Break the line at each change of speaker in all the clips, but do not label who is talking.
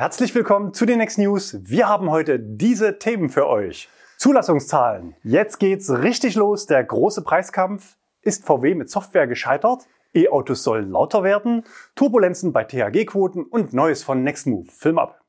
Herzlich willkommen zu den Next News. Wir haben heute diese Themen für euch. Zulassungszahlen. Jetzt geht's richtig los. Der große Preiskampf. Ist VW mit Software gescheitert? E-Autos sollen lauter werden? Turbulenzen bei THG-Quoten und Neues von Nextmove. Film ab.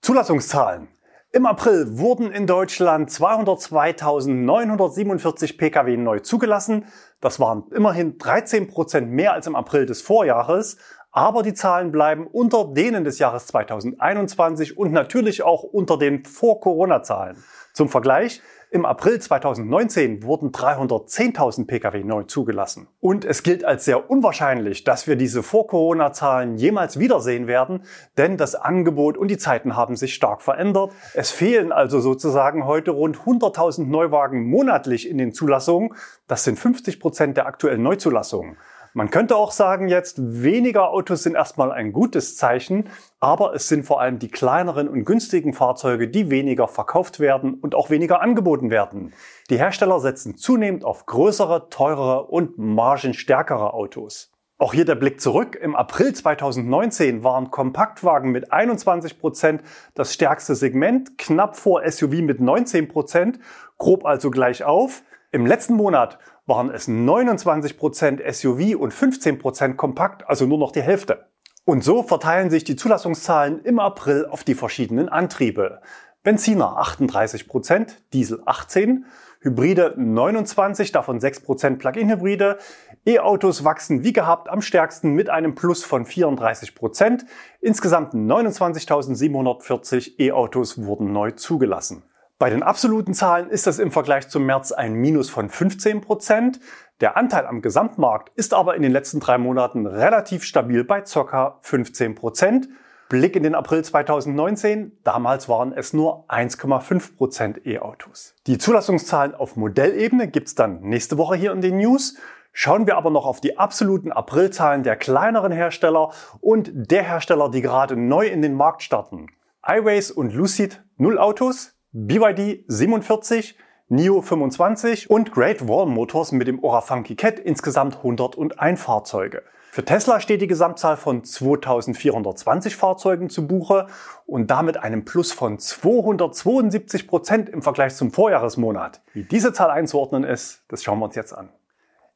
Zulassungszahlen. Im April wurden in Deutschland 202.947 Pkw neu zugelassen. Das waren immerhin 13 Prozent mehr als im April des Vorjahres. Aber die Zahlen bleiben unter denen des Jahres 2021 und natürlich auch unter den Vor-Corona-Zahlen. Zum Vergleich, im April 2019 wurden 310.000 Pkw neu zugelassen. Und es gilt als sehr unwahrscheinlich, dass wir diese Vor-Corona-Zahlen jemals wiedersehen werden, denn das Angebot und die Zeiten haben sich stark verändert. Es fehlen also sozusagen heute rund 100.000 Neuwagen monatlich in den Zulassungen. Das sind 50 Prozent der aktuellen Neuzulassungen. Man könnte auch sagen jetzt, weniger Autos sind erstmal ein gutes Zeichen, aber es sind vor allem die kleineren und günstigen Fahrzeuge, die weniger verkauft werden und auch weniger angeboten werden. Die Hersteller setzen zunehmend auf größere, teurere und margenstärkere Autos. Auch hier der Blick zurück. Im April 2019 waren Kompaktwagen mit 21 Prozent das stärkste Segment, knapp vor SUV mit 19%, Prozent, grob also gleich auf. Im letzten Monat waren es 29% SUV und 15% Kompakt, also nur noch die Hälfte. Und so verteilen sich die Zulassungszahlen im April auf die verschiedenen Antriebe. Benziner 38%, Diesel 18%, Hybride 29%, davon 6% Plug-in-Hybride. E-Autos wachsen wie gehabt am stärksten mit einem Plus von 34%. Insgesamt 29.740 E-Autos wurden neu zugelassen. Bei den absoluten Zahlen ist das im Vergleich zum März ein Minus von 15 Prozent. Der Anteil am Gesamtmarkt ist aber in den letzten drei Monaten relativ stabil bei ca. 15 Prozent. Blick in den April 2019. Damals waren es nur 1,5 Prozent E-Autos. Die Zulassungszahlen auf Modellebene gibt's dann nächste Woche hier in den News. Schauen wir aber noch auf die absoluten Aprilzahlen der kleineren Hersteller und der Hersteller, die gerade neu in den Markt starten. iWays und Lucid 0 Autos, BYD 47, NIO 25 und Great Wall Motors mit dem Orafunky Cat insgesamt 101 Fahrzeuge. Für Tesla steht die Gesamtzahl von 2420 Fahrzeugen zu Buche und damit einem Plus von 272 Prozent im Vergleich zum Vorjahresmonat. Wie diese Zahl einzuordnen ist, das schauen wir uns jetzt an.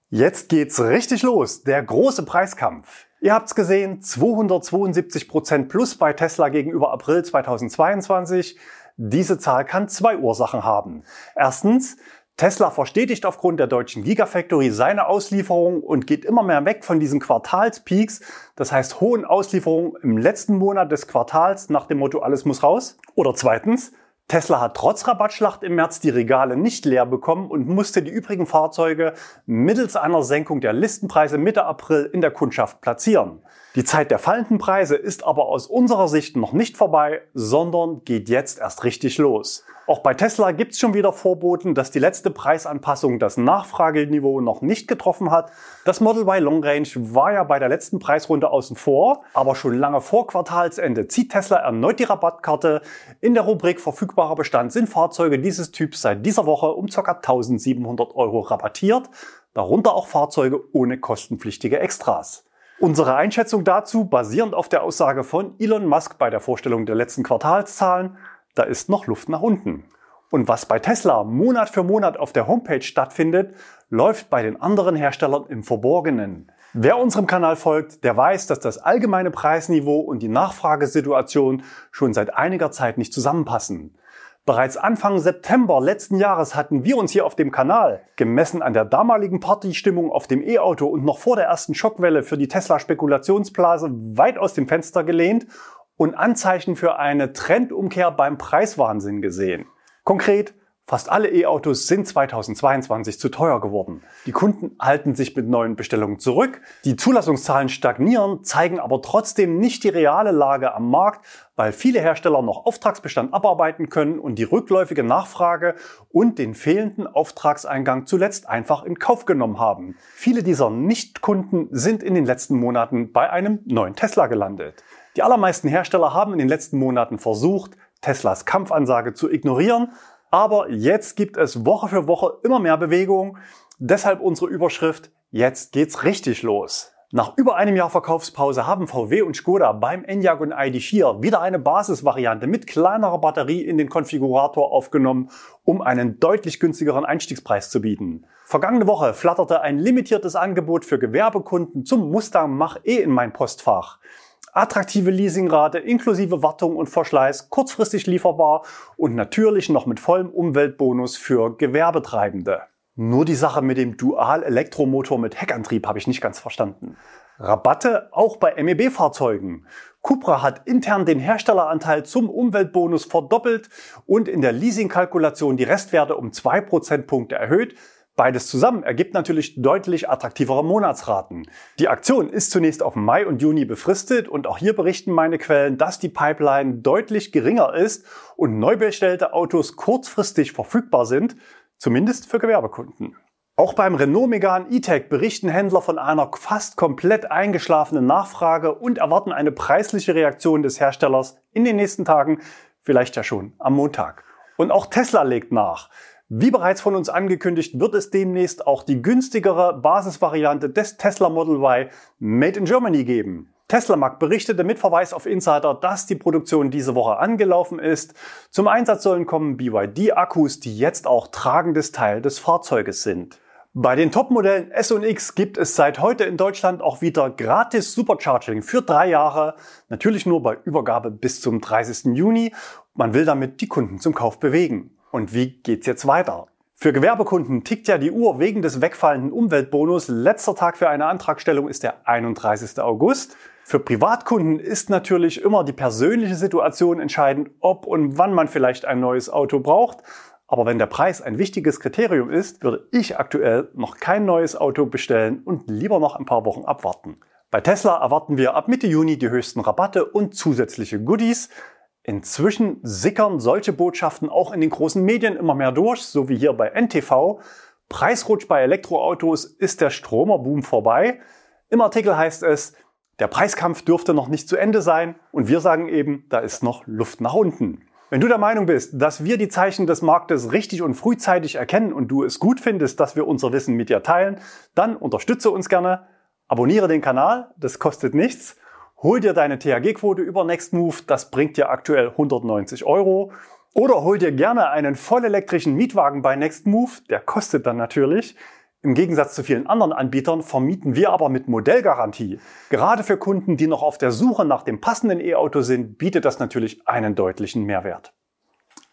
Jetzt geht's richtig los, der große Preiskampf. Ihr habt's gesehen, 272 Prozent plus bei Tesla gegenüber April 2022. Diese Zahl kann zwei Ursachen haben. Erstens, Tesla verstetigt aufgrund der deutschen Gigafactory seine Auslieferung und geht immer mehr weg von diesen Quartalspeaks, das heißt hohen Auslieferungen im letzten Monat des Quartals nach dem Motto alles muss raus. Oder zweitens, Tesla hat trotz Rabattschlacht im März die Regale nicht leer bekommen und musste die übrigen Fahrzeuge mittels einer Senkung der Listenpreise Mitte April in der Kundschaft platzieren. Die Zeit der fallenden Preise ist aber aus unserer Sicht noch nicht vorbei, sondern geht jetzt erst richtig los. Auch bei Tesla gibt's schon wieder Vorboten, dass die letzte Preisanpassung das Nachfrageniveau noch nicht getroffen hat. Das Model Y Long Range war ja bei der letzten Preisrunde außen vor, aber schon lange vor Quartalsende zieht Tesla erneut die Rabattkarte. In der Rubrik verfügbarer Bestand sind Fahrzeuge dieses Typs seit dieser Woche um ca. 1700 Euro rabattiert, darunter auch Fahrzeuge ohne kostenpflichtige Extras. Unsere Einschätzung dazu basierend auf der Aussage von Elon Musk bei der Vorstellung der letzten Quartalszahlen da ist noch Luft nach unten. Und was bei Tesla Monat für Monat auf der Homepage stattfindet, läuft bei den anderen Herstellern im Verborgenen. Wer unserem Kanal folgt, der weiß, dass das allgemeine Preisniveau und die Nachfragesituation schon seit einiger Zeit nicht zusammenpassen. Bereits Anfang September letzten Jahres hatten wir uns hier auf dem Kanal, gemessen an der damaligen Partystimmung auf dem E-Auto und noch vor der ersten Schockwelle für die Tesla-Spekulationsblase weit aus dem Fenster gelehnt und Anzeichen für eine Trendumkehr beim Preiswahnsinn gesehen. Konkret, fast alle E-Autos sind 2022 zu teuer geworden. Die Kunden halten sich mit neuen Bestellungen zurück. Die Zulassungszahlen stagnieren, zeigen aber trotzdem nicht die reale Lage am Markt, weil viele Hersteller noch Auftragsbestand abarbeiten können und die rückläufige Nachfrage und den fehlenden Auftragseingang zuletzt einfach in Kauf genommen haben. Viele dieser Nichtkunden sind in den letzten Monaten bei einem neuen Tesla gelandet. Die allermeisten Hersteller haben in den letzten Monaten versucht, Teslas Kampfansage zu ignorieren, aber jetzt gibt es Woche für Woche immer mehr Bewegung. Deshalb unsere Überschrift, jetzt geht's richtig los. Nach über einem Jahr Verkaufspause haben VW und Skoda beim Enyaq und ID4 wieder eine Basisvariante mit kleinerer Batterie in den Konfigurator aufgenommen, um einen deutlich günstigeren Einstiegspreis zu bieten. Vergangene Woche flatterte ein limitiertes Angebot für Gewerbekunden zum Mustang Mach-E in mein Postfach. Attraktive Leasingrate inklusive Wartung und Verschleiß, kurzfristig lieferbar und natürlich noch mit vollem Umweltbonus für Gewerbetreibende. Nur die Sache mit dem Dual-Elektromotor mit Heckantrieb habe ich nicht ganz verstanden. Rabatte auch bei MEB-Fahrzeugen. Cupra hat intern den Herstelleranteil zum Umweltbonus verdoppelt und in der Leasingkalkulation die Restwerte um zwei Prozentpunkte erhöht. Beides zusammen ergibt natürlich deutlich attraktivere Monatsraten. Die Aktion ist zunächst auf Mai und Juni befristet und auch hier berichten meine Quellen, dass die Pipeline deutlich geringer ist und neu bestellte Autos kurzfristig verfügbar sind, zumindest für Gewerbekunden. Auch beim Renault Megane E-Tech berichten Händler von einer fast komplett eingeschlafenen Nachfrage und erwarten eine preisliche Reaktion des Herstellers in den nächsten Tagen, vielleicht ja schon am Montag. Und auch Tesla legt nach. Wie bereits von uns angekündigt, wird es demnächst auch die günstigere Basisvariante des Tesla Model Y Made in Germany geben. Tesla Mag berichtete mit Verweis auf Insider, dass die Produktion diese Woche angelaufen ist. Zum Einsatz sollen kommen BYD-Akkus, die jetzt auch tragendes Teil des Fahrzeuges sind. Bei den Topmodellen S und X gibt es seit heute in Deutschland auch wieder gratis Supercharging für drei Jahre. Natürlich nur bei Übergabe bis zum 30. Juni. Man will damit die Kunden zum Kauf bewegen. Und wie geht's jetzt weiter? Für Gewerbekunden tickt ja die Uhr wegen des wegfallenden Umweltbonus. Letzter Tag für eine Antragstellung ist der 31. August. Für Privatkunden ist natürlich immer die persönliche Situation entscheidend, ob und wann man vielleicht ein neues Auto braucht. Aber wenn der Preis ein wichtiges Kriterium ist, würde ich aktuell noch kein neues Auto bestellen und lieber noch ein paar Wochen abwarten. Bei Tesla erwarten wir ab Mitte Juni die höchsten Rabatte und zusätzliche Goodies. Inzwischen sickern solche Botschaften auch in den großen Medien immer mehr durch, so wie hier bei NTV. Preisrutsch bei Elektroautos ist der Stromerboom vorbei. Im Artikel heißt es, der Preiskampf dürfte noch nicht zu Ende sein und wir sagen eben, da ist noch Luft nach unten. Wenn du der Meinung bist, dass wir die Zeichen des Marktes richtig und frühzeitig erkennen und du es gut findest, dass wir unser Wissen mit dir teilen, dann unterstütze uns gerne, abonniere den Kanal, das kostet nichts Hol dir deine THG-Quote über Nextmove, das bringt dir aktuell 190 Euro. Oder hol dir gerne einen vollelektrischen Mietwagen bei Nextmove, der kostet dann natürlich. Im Gegensatz zu vielen anderen Anbietern vermieten wir aber mit Modellgarantie. Gerade für Kunden, die noch auf der Suche nach dem passenden E-Auto sind, bietet das natürlich einen deutlichen Mehrwert.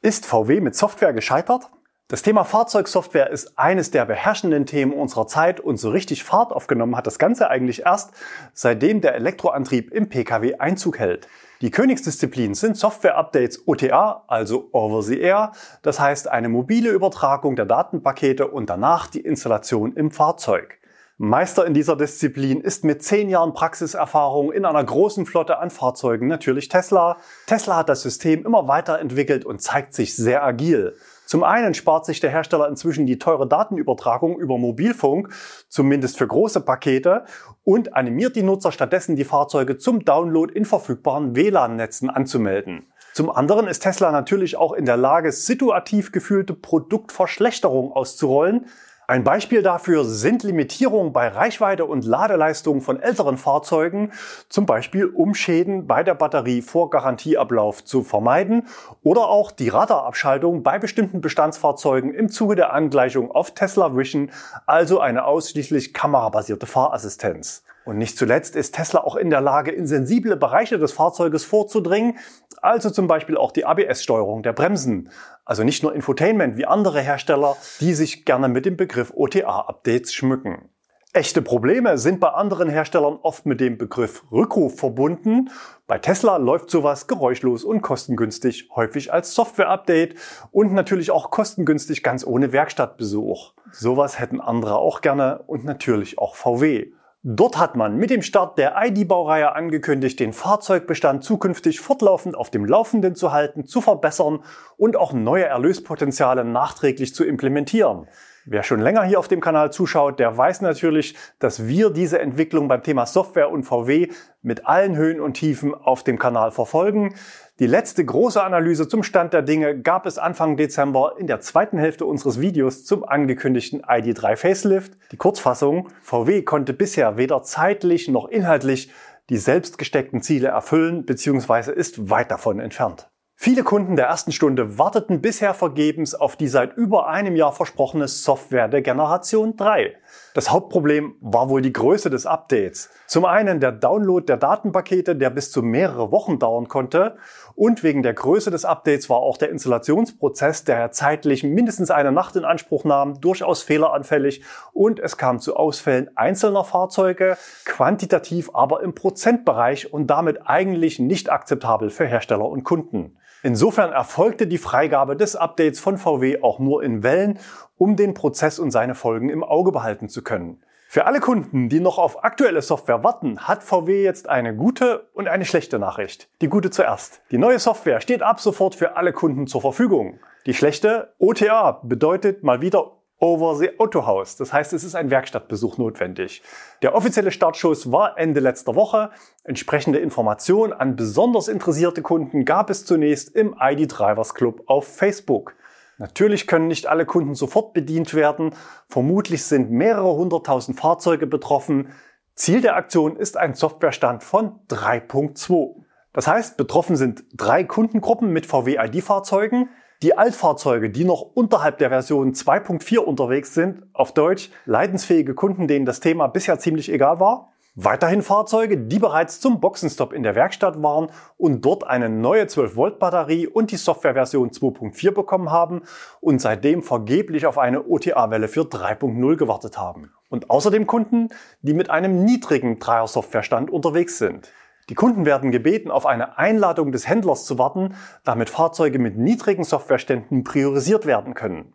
Ist VW mit Software gescheitert? Das Thema Fahrzeugsoftware ist eines der beherrschenden Themen unserer Zeit und so richtig Fahrt aufgenommen hat das Ganze eigentlich erst, seitdem der Elektroantrieb im Pkw Einzug hält. Die Königsdisziplin sind Software-Updates OTA, also Over the Air, das heißt eine mobile Übertragung der Datenpakete und danach die Installation im Fahrzeug. Meister in dieser Disziplin ist mit zehn Jahren Praxiserfahrung in einer großen Flotte an Fahrzeugen natürlich Tesla. Tesla hat das System immer weiterentwickelt und zeigt sich sehr agil. Zum einen spart sich der Hersteller inzwischen die teure Datenübertragung über Mobilfunk, zumindest für große Pakete, und animiert die Nutzer stattdessen, die Fahrzeuge zum Download in verfügbaren WLAN-Netzen anzumelden. Zum anderen ist Tesla natürlich auch in der Lage, situativ gefühlte Produktverschlechterung auszurollen, ein Beispiel dafür sind Limitierungen bei Reichweite und Ladeleistung von älteren Fahrzeugen, zum Beispiel um Schäden bei der Batterie vor Garantieablauf zu vermeiden oder auch die Radarabschaltung bei bestimmten Bestandsfahrzeugen im Zuge der Angleichung auf Tesla Vision, also eine ausschließlich kamerabasierte Fahrassistenz. Und nicht zuletzt ist Tesla auch in der Lage, in sensible Bereiche des Fahrzeuges vorzudringen, also zum Beispiel auch die ABS-Steuerung der Bremsen. Also nicht nur Infotainment wie andere Hersteller, die sich gerne mit dem Begriff OTA-Updates schmücken. Echte Probleme sind bei anderen Herstellern oft mit dem Begriff Rückruf verbunden. Bei Tesla läuft sowas geräuschlos und kostengünstig, häufig als Software-Update und natürlich auch kostengünstig ganz ohne Werkstattbesuch. Sowas hätten andere auch gerne und natürlich auch VW. Dort hat man mit dem Start der ID-Baureihe angekündigt, den Fahrzeugbestand zukünftig fortlaufend auf dem Laufenden zu halten, zu verbessern und auch neue Erlöspotenziale nachträglich zu implementieren. Wer schon länger hier auf dem Kanal zuschaut, der weiß natürlich, dass wir diese Entwicklung beim Thema Software und VW mit allen Höhen und Tiefen auf dem Kanal verfolgen. Die letzte große Analyse zum Stand der Dinge gab es Anfang Dezember in der zweiten Hälfte unseres Videos zum angekündigten ID3 Facelift. Die Kurzfassung, VW konnte bisher weder zeitlich noch inhaltlich die selbst gesteckten Ziele erfüllen bzw. ist weit davon entfernt. Viele Kunden der ersten Stunde warteten bisher vergebens auf die seit über einem Jahr versprochene Software der Generation 3. Das Hauptproblem war wohl die Größe des Updates. Zum einen der Download der Datenpakete, der bis zu mehrere Wochen dauern konnte. Und wegen der Größe des Updates war auch der Installationsprozess, der zeitlich mindestens eine Nacht in Anspruch nahm, durchaus fehleranfällig. Und es kam zu Ausfällen einzelner Fahrzeuge, quantitativ aber im Prozentbereich und damit eigentlich nicht akzeptabel für Hersteller und Kunden. Insofern erfolgte die Freigabe des Updates von VW auch nur in Wellen, um den Prozess und seine Folgen im Auge behalten zu können. Für alle Kunden, die noch auf aktuelle Software warten, hat VW jetzt eine gute und eine schlechte Nachricht. Die gute zuerst. Die neue Software steht ab sofort für alle Kunden zur Verfügung. Die schlechte OTA bedeutet mal wieder over the Autohaus. Das heißt, es ist ein Werkstattbesuch notwendig. Der offizielle Startschuss war Ende letzter Woche. Entsprechende Informationen an besonders interessierte Kunden gab es zunächst im ID Drivers Club auf Facebook. Natürlich können nicht alle Kunden sofort bedient werden. Vermutlich sind mehrere hunderttausend Fahrzeuge betroffen. Ziel der Aktion ist ein Softwarestand von 3.2. Das heißt, betroffen sind drei Kundengruppen mit VW-ID-Fahrzeugen. Die Altfahrzeuge, die noch unterhalb der Version 2.4 unterwegs sind, auf Deutsch leidensfähige Kunden, denen das Thema bisher ziemlich egal war. Weiterhin Fahrzeuge, die bereits zum Boxenstopp in der Werkstatt waren und dort eine neue 12-Volt-Batterie und die Softwareversion 2.4 bekommen haben und seitdem vergeblich auf eine OTA-Welle für 3.0 gewartet haben. Und außerdem Kunden, die mit einem niedrigen Dreier-Softwarestand unterwegs sind. Die Kunden werden gebeten, auf eine Einladung des Händlers zu warten, damit Fahrzeuge mit niedrigen Softwareständen priorisiert werden können.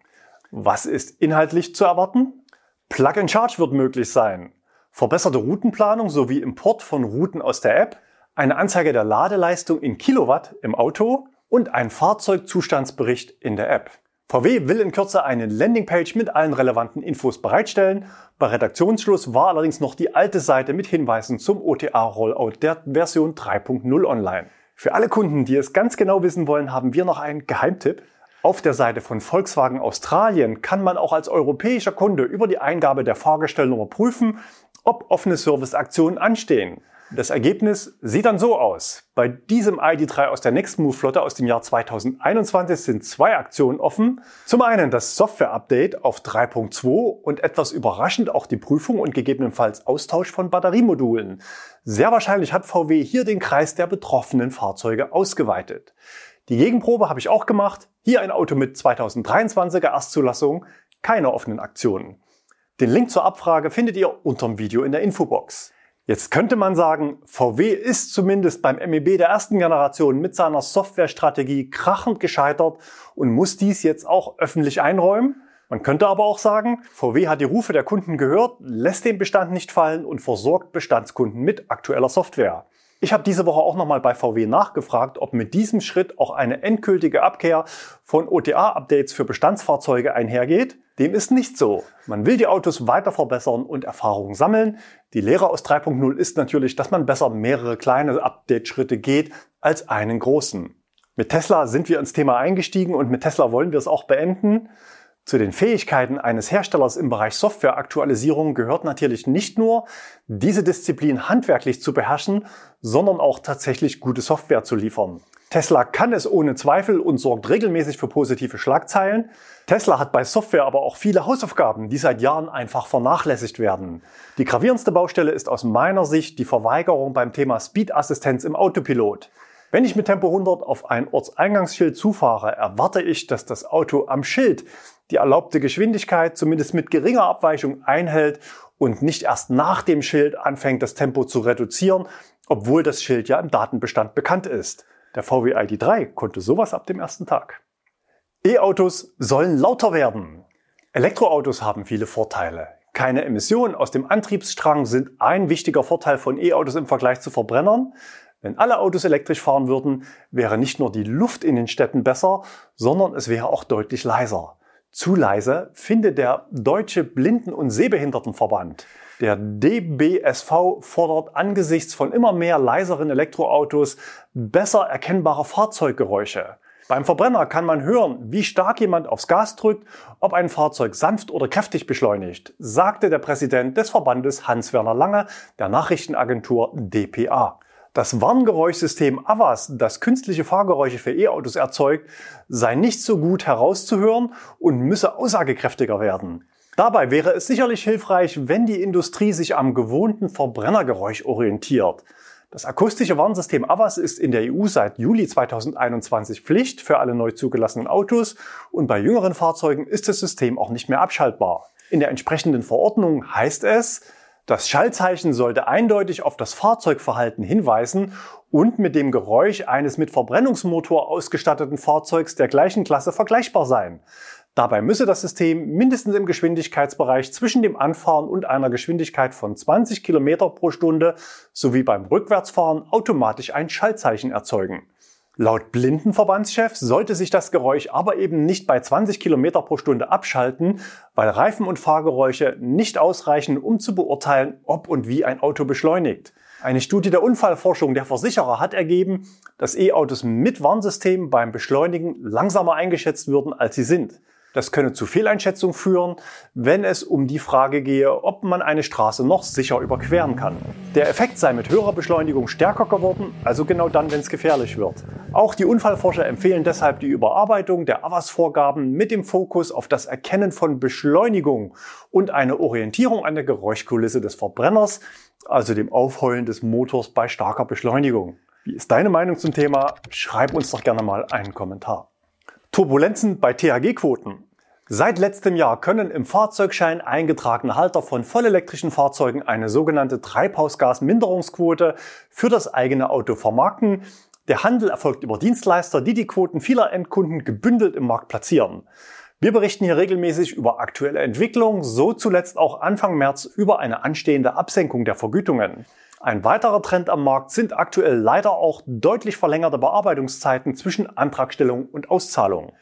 Was ist inhaltlich zu erwarten? Plug and Charge wird möglich sein. Verbesserte Routenplanung sowie Import von Routen aus der App, eine Anzeige der Ladeleistung in Kilowatt im Auto und ein Fahrzeugzustandsbericht in der App. VW will in Kürze eine Landingpage mit allen relevanten Infos bereitstellen. Bei Redaktionsschluss war allerdings noch die alte Seite mit Hinweisen zum OTA-Rollout der Version 3.0 online. Für alle Kunden, die es ganz genau wissen wollen, haben wir noch einen Geheimtipp. Auf der Seite von Volkswagen Australien kann man auch als europäischer Kunde über die Eingabe der Fahrgestellnummer prüfen, ob offene Serviceaktionen anstehen. Das Ergebnis sieht dann so aus. Bei diesem ID3 aus der Nextmove-Flotte aus dem Jahr 2021 sind zwei Aktionen offen. Zum einen das Software-Update auf 3.2 und etwas überraschend auch die Prüfung und gegebenenfalls Austausch von Batteriemodulen. Sehr wahrscheinlich hat VW hier den Kreis der betroffenen Fahrzeuge ausgeweitet. Die Gegenprobe habe ich auch gemacht. Hier ein Auto mit 2023er Erstzulassung, keine offenen Aktionen. Den Link zur Abfrage findet ihr unterm Video in der Infobox. Jetzt könnte man sagen, VW ist zumindest beim MEB der ersten Generation mit seiner Softwarestrategie krachend gescheitert und muss dies jetzt auch öffentlich einräumen. Man könnte aber auch sagen, VW hat die Rufe der Kunden gehört, lässt den Bestand nicht fallen und versorgt Bestandskunden mit aktueller Software. Ich habe diese Woche auch nochmal bei VW nachgefragt, ob mit diesem Schritt auch eine endgültige Abkehr von OTA-Updates für Bestandsfahrzeuge einhergeht. Dem ist nicht so. Man will die Autos weiter verbessern und Erfahrungen sammeln. Die Lehre aus 3.0 ist natürlich, dass man besser mehrere kleine Update-Schritte geht als einen großen. Mit Tesla sind wir ins Thema eingestiegen und mit Tesla wollen wir es auch beenden. Zu den Fähigkeiten eines Herstellers im Bereich Softwareaktualisierung gehört natürlich nicht nur, diese Disziplin handwerklich zu beherrschen, sondern auch tatsächlich gute Software zu liefern. Tesla kann es ohne Zweifel und sorgt regelmäßig für positive Schlagzeilen. Tesla hat bei Software aber auch viele Hausaufgaben, die seit Jahren einfach vernachlässigt werden. Die gravierendste Baustelle ist aus meiner Sicht die Verweigerung beim Thema Speed-Assistenz im Autopilot. Wenn ich mit Tempo 100 auf ein Ortseingangsschild zufahre, erwarte ich, dass das Auto am Schild die erlaubte Geschwindigkeit zumindest mit geringer Abweichung einhält und nicht erst nach dem Schild anfängt, das Tempo zu reduzieren, obwohl das Schild ja im Datenbestand bekannt ist. Der VW ID3 konnte sowas ab dem ersten Tag. E-Autos sollen lauter werden. Elektroautos haben viele Vorteile. Keine Emissionen aus dem Antriebsstrang sind ein wichtiger Vorteil von E-Autos im Vergleich zu Verbrennern. Wenn alle Autos elektrisch fahren würden, wäre nicht nur die Luft in den Städten besser, sondern es wäre auch deutlich leiser. Zu leise findet der Deutsche Blinden- und Sehbehindertenverband. Der DBSV fordert angesichts von immer mehr leiseren Elektroautos besser erkennbare Fahrzeuggeräusche. Beim Verbrenner kann man hören, wie stark jemand aufs Gas drückt, ob ein Fahrzeug sanft oder kräftig beschleunigt, sagte der Präsident des Verbandes Hans-Werner Lange der Nachrichtenagentur dpa. Das Warngeräuschsystem AVAS, das künstliche Fahrgeräusche für E-Autos erzeugt, sei nicht so gut herauszuhören und müsse aussagekräftiger werden. Dabei wäre es sicherlich hilfreich, wenn die Industrie sich am gewohnten Verbrennergeräusch orientiert. Das akustische Warnsystem AVAS ist in der EU seit Juli 2021 Pflicht für alle neu zugelassenen Autos und bei jüngeren Fahrzeugen ist das System auch nicht mehr abschaltbar. In der entsprechenden Verordnung heißt es, das Schallzeichen sollte eindeutig auf das Fahrzeugverhalten hinweisen und mit dem Geräusch eines mit Verbrennungsmotor ausgestatteten Fahrzeugs der gleichen Klasse vergleichbar sein. Dabei müsse das System mindestens im Geschwindigkeitsbereich zwischen dem Anfahren und einer Geschwindigkeit von 20 km pro Stunde sowie beim Rückwärtsfahren automatisch ein Schallzeichen erzeugen. Laut Blindenverbandschef sollte sich das Geräusch aber eben nicht bei 20 km pro Stunde abschalten, weil Reifen- und Fahrgeräusche nicht ausreichen, um zu beurteilen, ob und wie ein Auto beschleunigt. Eine Studie der Unfallforschung der Versicherer hat ergeben, dass E-Autos mit Warnsystem beim Beschleunigen langsamer eingeschätzt würden, als sie sind. Das könne zu Fehleinschätzung führen, wenn es um die Frage gehe, ob man eine Straße noch sicher überqueren kann. Der Effekt sei mit höherer Beschleunigung stärker geworden, also genau dann, wenn es gefährlich wird. Auch die Unfallforscher empfehlen deshalb die Überarbeitung der AVAS-Vorgaben mit dem Fokus auf das Erkennen von Beschleunigung und eine Orientierung an der Geräuschkulisse des Verbrenners, also dem Aufheulen des Motors bei starker Beschleunigung. Wie ist deine Meinung zum Thema? Schreib uns doch gerne mal einen Kommentar. Turbulenzen bei THG-Quoten. Seit letztem Jahr können im Fahrzeugschein eingetragene Halter von vollelektrischen Fahrzeugen eine sogenannte Treibhausgasminderungsquote für das eigene Auto vermarkten. Der Handel erfolgt über Dienstleister, die die Quoten vieler Endkunden gebündelt im Markt platzieren. Wir berichten hier regelmäßig über aktuelle Entwicklungen, so zuletzt auch Anfang März über eine anstehende Absenkung der Vergütungen. Ein weiterer Trend am Markt sind aktuell leider auch deutlich verlängerte Bearbeitungszeiten zwischen Antragstellung und Auszahlung.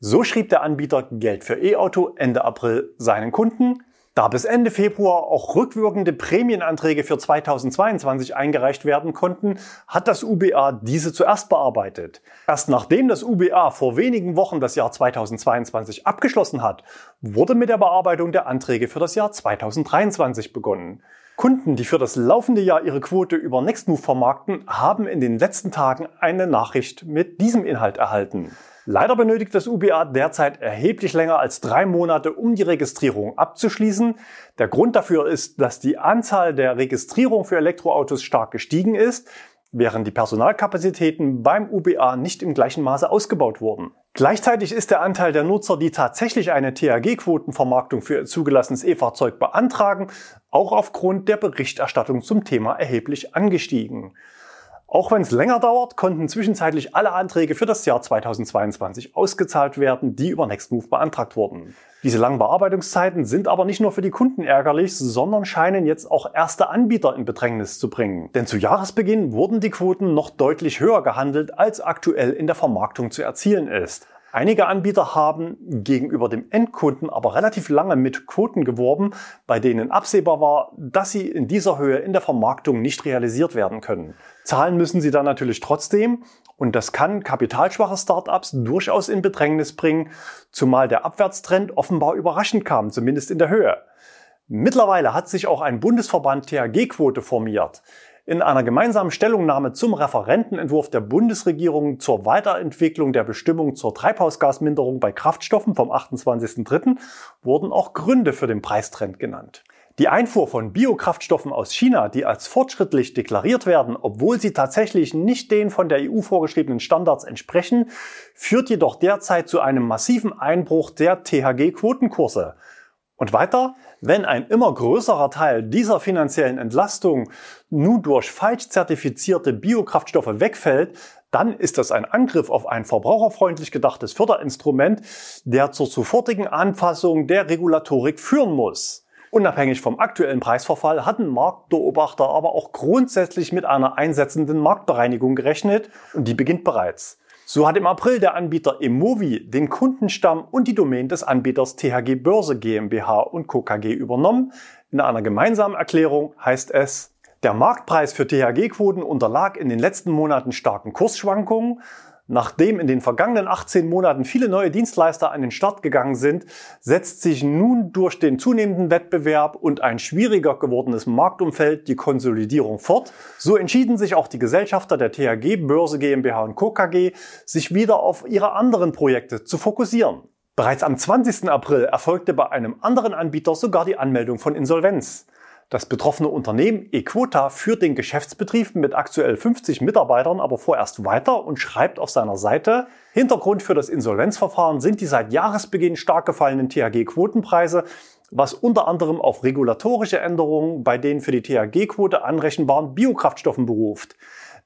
So schrieb der Anbieter Geld für E-Auto Ende April seinen Kunden. Da bis Ende Februar auch rückwirkende Prämienanträge für 2022 eingereicht werden konnten, hat das UBA diese zuerst bearbeitet. Erst nachdem das UBA vor wenigen Wochen das Jahr 2022 abgeschlossen hat, wurde mit der Bearbeitung der Anträge für das Jahr 2023 begonnen. Kunden, die für das laufende Jahr ihre Quote über Nextmove vermarkten, haben in den letzten Tagen eine Nachricht mit diesem Inhalt erhalten. Leider benötigt das UBA derzeit erheblich länger als drei Monate, um die Registrierung abzuschließen. Der Grund dafür ist, dass die Anzahl der Registrierungen für Elektroautos stark gestiegen ist, während die Personalkapazitäten beim UBA nicht im gleichen Maße ausgebaut wurden. Gleichzeitig ist der Anteil der Nutzer, die tatsächlich eine THG-Quotenvermarktung für ihr zugelassenes E-Fahrzeug beantragen, auch aufgrund der Berichterstattung zum Thema erheblich angestiegen. Auch wenn es länger dauert, konnten zwischenzeitlich alle Anträge für das Jahr 2022 ausgezahlt werden, die über Nextmove beantragt wurden. Diese langen Bearbeitungszeiten sind aber nicht nur für die Kunden ärgerlich, sondern scheinen jetzt auch erste Anbieter in Bedrängnis zu bringen. Denn zu Jahresbeginn wurden die Quoten noch deutlich höher gehandelt, als aktuell in der Vermarktung zu erzielen ist. Einige Anbieter haben gegenüber dem Endkunden aber relativ lange mit Quoten geworben, bei denen absehbar war, dass sie in dieser Höhe in der Vermarktung nicht realisiert werden können. Zahlen müssen sie dann natürlich trotzdem und das kann kapitalschwache Startups durchaus in Bedrängnis bringen, zumal der Abwärtstrend offenbar überraschend kam, zumindest in der Höhe. Mittlerweile hat sich auch ein Bundesverband THG-Quote formiert. In einer gemeinsamen Stellungnahme zum Referentenentwurf der Bundesregierung zur Weiterentwicklung der Bestimmung zur Treibhausgasminderung bei Kraftstoffen vom 28.03. wurden auch Gründe für den Preistrend genannt. Die Einfuhr von Biokraftstoffen aus China, die als fortschrittlich deklariert werden, obwohl sie tatsächlich nicht den von der EU vorgeschriebenen Standards entsprechen, führt jedoch derzeit zu einem massiven Einbruch der THG-Quotenkurse. Und weiter, wenn ein immer größerer Teil dieser finanziellen Entlastung nun durch falsch zertifizierte Biokraftstoffe wegfällt, dann ist das ein Angriff auf ein verbraucherfreundlich gedachtes Förderinstrument, der zur sofortigen Anpassung der Regulatorik führen muss. Unabhängig vom aktuellen Preisverfall hatten Marktbeobachter aber auch grundsätzlich mit einer einsetzenden Marktbereinigung gerechnet und die beginnt bereits. So hat im April der Anbieter Emovi den Kundenstamm und die Domain des Anbieters THG Börse GmbH und Co. KG übernommen. In einer gemeinsamen Erklärung heißt es, der Marktpreis für THG-Quoten unterlag in den letzten Monaten starken Kursschwankungen. Nachdem in den vergangenen 18 Monaten viele neue Dienstleister an den Start gegangen sind, setzt sich nun durch den zunehmenden Wettbewerb und ein schwieriger gewordenes Marktumfeld die Konsolidierung fort. So entschieden sich auch die Gesellschafter der THG Börse GmbH und Co. KG, sich wieder auf ihre anderen Projekte zu fokussieren. Bereits am 20. April erfolgte bei einem anderen Anbieter sogar die Anmeldung von Insolvenz. Das betroffene Unternehmen Equota führt den Geschäftsbetrieb mit aktuell 50 Mitarbeitern aber vorerst weiter und schreibt auf seiner Seite, Hintergrund für das Insolvenzverfahren sind die seit Jahresbeginn stark gefallenen THG-Quotenpreise, was unter anderem auf regulatorische Änderungen bei den für die THG-Quote anrechenbaren Biokraftstoffen beruft.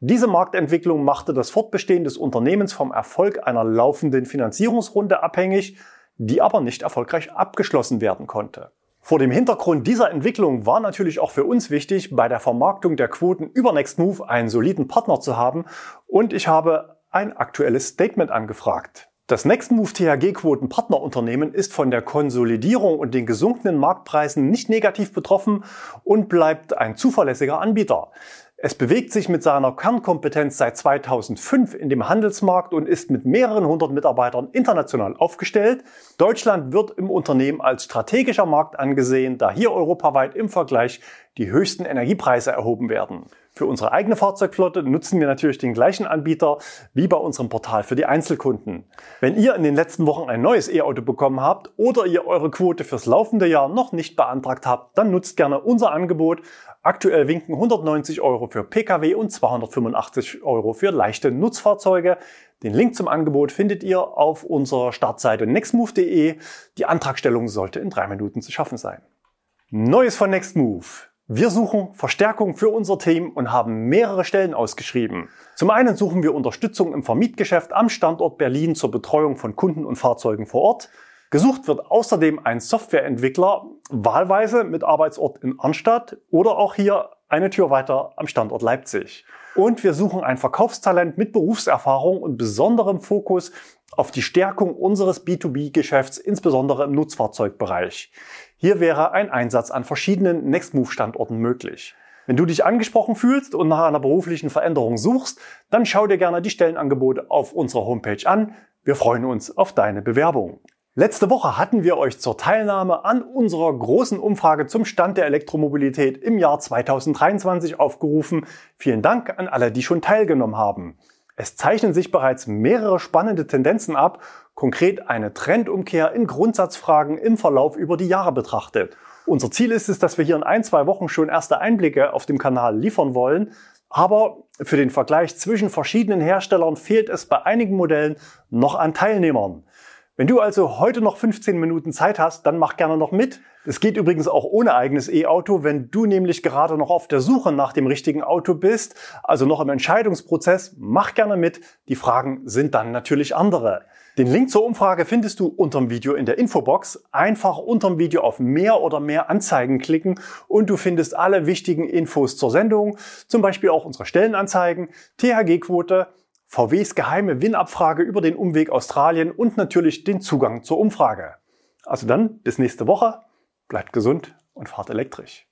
Diese Marktentwicklung machte das Fortbestehen des Unternehmens vom Erfolg einer laufenden Finanzierungsrunde abhängig, die aber nicht erfolgreich abgeschlossen werden konnte. Vor dem Hintergrund dieser Entwicklung war natürlich auch für uns wichtig, bei der Vermarktung der Quoten über Nextmove einen soliden Partner zu haben und ich habe ein aktuelles Statement angefragt. Das Nextmove THG Quoten Partnerunternehmen ist von der Konsolidierung und den gesunkenen Marktpreisen nicht negativ betroffen und bleibt ein zuverlässiger Anbieter. Es bewegt sich mit seiner Kernkompetenz seit 2005 in dem Handelsmarkt und ist mit mehreren hundert Mitarbeitern international aufgestellt. Deutschland wird im Unternehmen als strategischer Markt angesehen, da hier europaweit im Vergleich die höchsten Energiepreise erhoben werden. Für unsere eigene Fahrzeugflotte nutzen wir natürlich den gleichen Anbieter wie bei unserem Portal für die Einzelkunden. Wenn ihr in den letzten Wochen ein neues E-Auto bekommen habt oder ihr eure Quote fürs laufende Jahr noch nicht beantragt habt, dann nutzt gerne unser Angebot. Aktuell winken 190 Euro für Pkw und 285 Euro für leichte Nutzfahrzeuge. Den Link zum Angebot findet ihr auf unserer Startseite nextmove.de. Die Antragstellung sollte in drei Minuten zu schaffen sein. Neues von Nextmove. Wir suchen Verstärkung für unser Team und haben mehrere Stellen ausgeschrieben. Zum einen suchen wir Unterstützung im Vermietgeschäft am Standort Berlin zur Betreuung von Kunden und Fahrzeugen vor Ort. Gesucht wird außerdem ein Softwareentwickler, wahlweise mit Arbeitsort in Arnstadt oder auch hier eine Tür weiter am Standort Leipzig. Und wir suchen ein Verkaufstalent mit Berufserfahrung und besonderem Fokus auf die Stärkung unseres B2B-Geschäfts, insbesondere im Nutzfahrzeugbereich. Hier wäre ein Einsatz an verschiedenen Nextmove-Standorten möglich. Wenn du dich angesprochen fühlst und nach einer beruflichen Veränderung suchst, dann schau dir gerne die Stellenangebote auf unserer Homepage an. Wir freuen uns auf deine Bewerbung. Letzte Woche hatten wir euch zur Teilnahme an unserer großen Umfrage zum Stand der Elektromobilität im Jahr 2023 aufgerufen. Vielen Dank an alle, die schon teilgenommen haben. Es zeichnen sich bereits mehrere spannende Tendenzen ab, konkret eine Trendumkehr in Grundsatzfragen im Verlauf über die Jahre betrachtet. Unser Ziel ist es, dass wir hier in ein, zwei Wochen schon erste Einblicke auf dem Kanal liefern wollen. Aber für den Vergleich zwischen verschiedenen Herstellern fehlt es bei einigen Modellen noch an Teilnehmern. Wenn du also heute noch 15 Minuten Zeit hast, dann mach gerne noch mit. Es geht übrigens auch ohne eigenes E-Auto, wenn du nämlich gerade noch auf der Suche nach dem richtigen Auto bist, also noch im Entscheidungsprozess, mach gerne mit. Die Fragen sind dann natürlich andere. Den Link zur Umfrage findest du unterm Video in der Infobox. Einfach unterm Video auf mehr oder mehr Anzeigen klicken und du findest alle wichtigen Infos zur Sendung, zum Beispiel auch unsere Stellenanzeigen, THG-Quote, VWs geheime Win-Abfrage über den Umweg Australien und natürlich den Zugang zur Umfrage. Also dann bis nächste Woche, bleibt gesund und fahrt elektrisch.